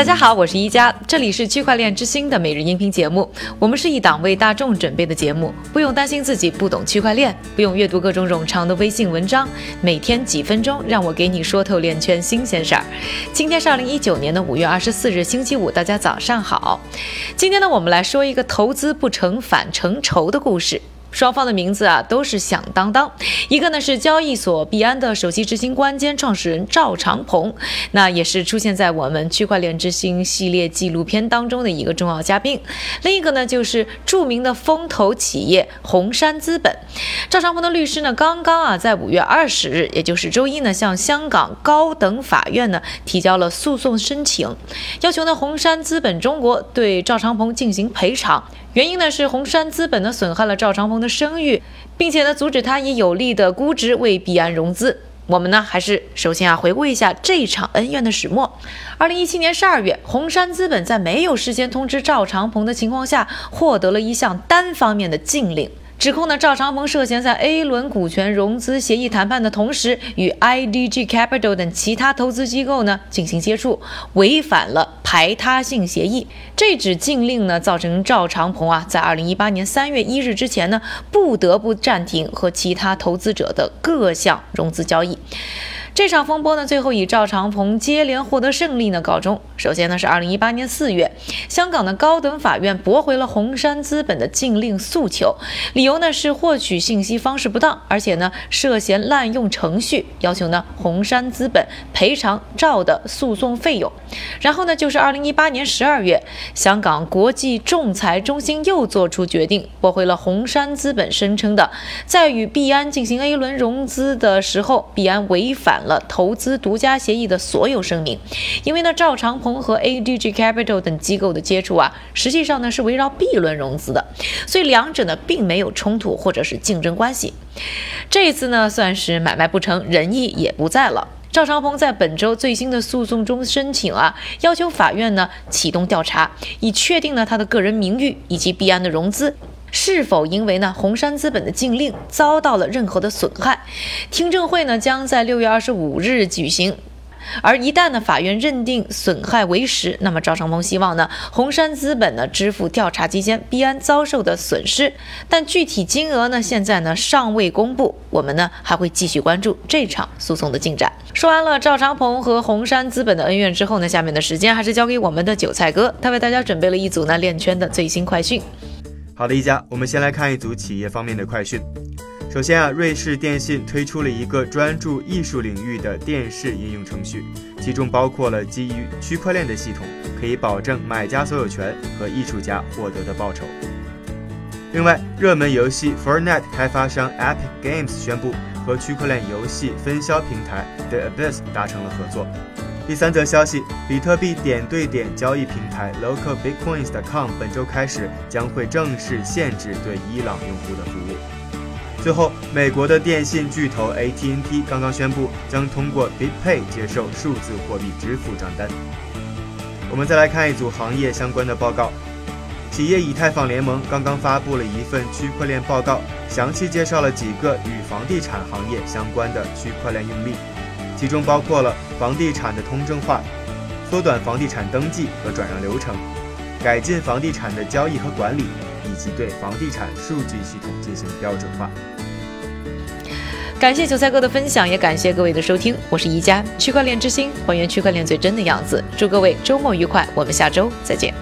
大家好，我是一加，这里是区块链之星的每日音频节目。我们是一档为大众准备的节目，不用担心自己不懂区块链，不用阅读各种冗长的微信文章，每天几分钟，让我给你说透链圈新鲜事儿。今天是二零一九年的五月二十四日，星期五，大家早上好。今天呢，我们来说一个投资不成反成仇的故事。双方的名字啊都是响当当，一个呢是交易所币安的首席执行官兼创始人赵长鹏，那也是出现在我们区块链之星系列纪录片当中的一个重要嘉宾。另一个呢就是著名的风投企业红杉资本。赵长鹏的律师呢刚刚啊在五月二十日，也就是周一呢向香港高等法院呢提交了诉讼申请，要求呢红杉资本中国对赵长鹏进行赔偿。原因呢是红杉资本呢损害了赵长鹏的声誉，并且呢阻止他以有利的估值为币安融资。我们呢还是首先啊回顾一下这场恩怨的始末。二零一七年十二月，红杉资本在没有事先通知赵长鹏的情况下，获得了一项单方面的禁令。指控呢，赵长鹏涉嫌在 A 轮股权融资协议谈判的同时，与 IDG Capital 等其他投资机构呢进行接触，违反了排他性协议。这纸禁令呢，造成赵长鹏啊，在二零一八年三月一日之前呢，不得不暂停和其他投资者的各项融资交易。这场风波呢，最后以赵长鹏接连获得胜利呢告终。首先呢，是二零一八年四月，香港的高等法院驳回了红杉资本的禁令诉求，理由呢是获取信息方式不当，而且呢涉嫌滥用程序，要求呢红杉资本赔偿赵的诉讼费用。然后呢，就是二零一八年十二月，香港国际仲裁中心又做出决定，驳回了红杉资本声称的在与币安进行 A 轮融资的时候，币安违反。了投资独家协议的所有声明，因为呢，赵长鹏和 ADG Capital 等机构的接触啊，实际上呢是围绕 B 轮融资的，所以两者呢并没有冲突或者是竞争关系。这一次呢算是买卖不成，仁义也不在了。赵长鹏在本周最新的诉讼中申请啊，要求法院呢启动调查，以确定呢他的个人名誉以及币安的融资。是否因为呢红杉资本的禁令遭到了任何的损害？听证会呢将在六月二十五日举行。而一旦呢法院认定损害为实，那么赵长鹏希望呢红杉资本呢支付调查期间币安遭受的损失，但具体金额呢现在呢尚未公布。我们呢还会继续关注这场诉讼的进展。说完了赵长鹏和红杉资本的恩怨之后呢，下面的时间还是交给我们的韭菜哥，他为大家准备了一组呢链圈的最新快讯。好的，一家，我们先来看一组企业方面的快讯。首先啊，瑞士电信推出了一个专注艺术领域的电视应用程序，其中包括了基于区块链的系统，可以保证买家所有权和艺术家获得的报酬。另外，热门游戏 Fortnite 开发商 Epic Games 宣布和区块链游戏分销平台 The Abyss 达成了合作。第三则消息，比特币点对点交易平台 localbitcoins.com 本周开始将会正式限制对伊朗用户的服务。最后，美国的电信巨头 AT&T 刚刚宣布将通过 BitPay 接受数字货币支付账单。我们再来看一组行业相关的报告，企业以太坊联盟刚刚发布了一份区块链报告，详细介绍了几个与房地产行业相关的区块链应用。其中包括了房地产的通证化、缩短房地产登记和转让流程、改进房地产的交易和管理，以及对房地产数据系统进行标准化。感谢韭菜哥的分享，也感谢各位的收听。我是宜家区块链之星，还原区块链最真的样子。祝各位周末愉快，我们下周再见。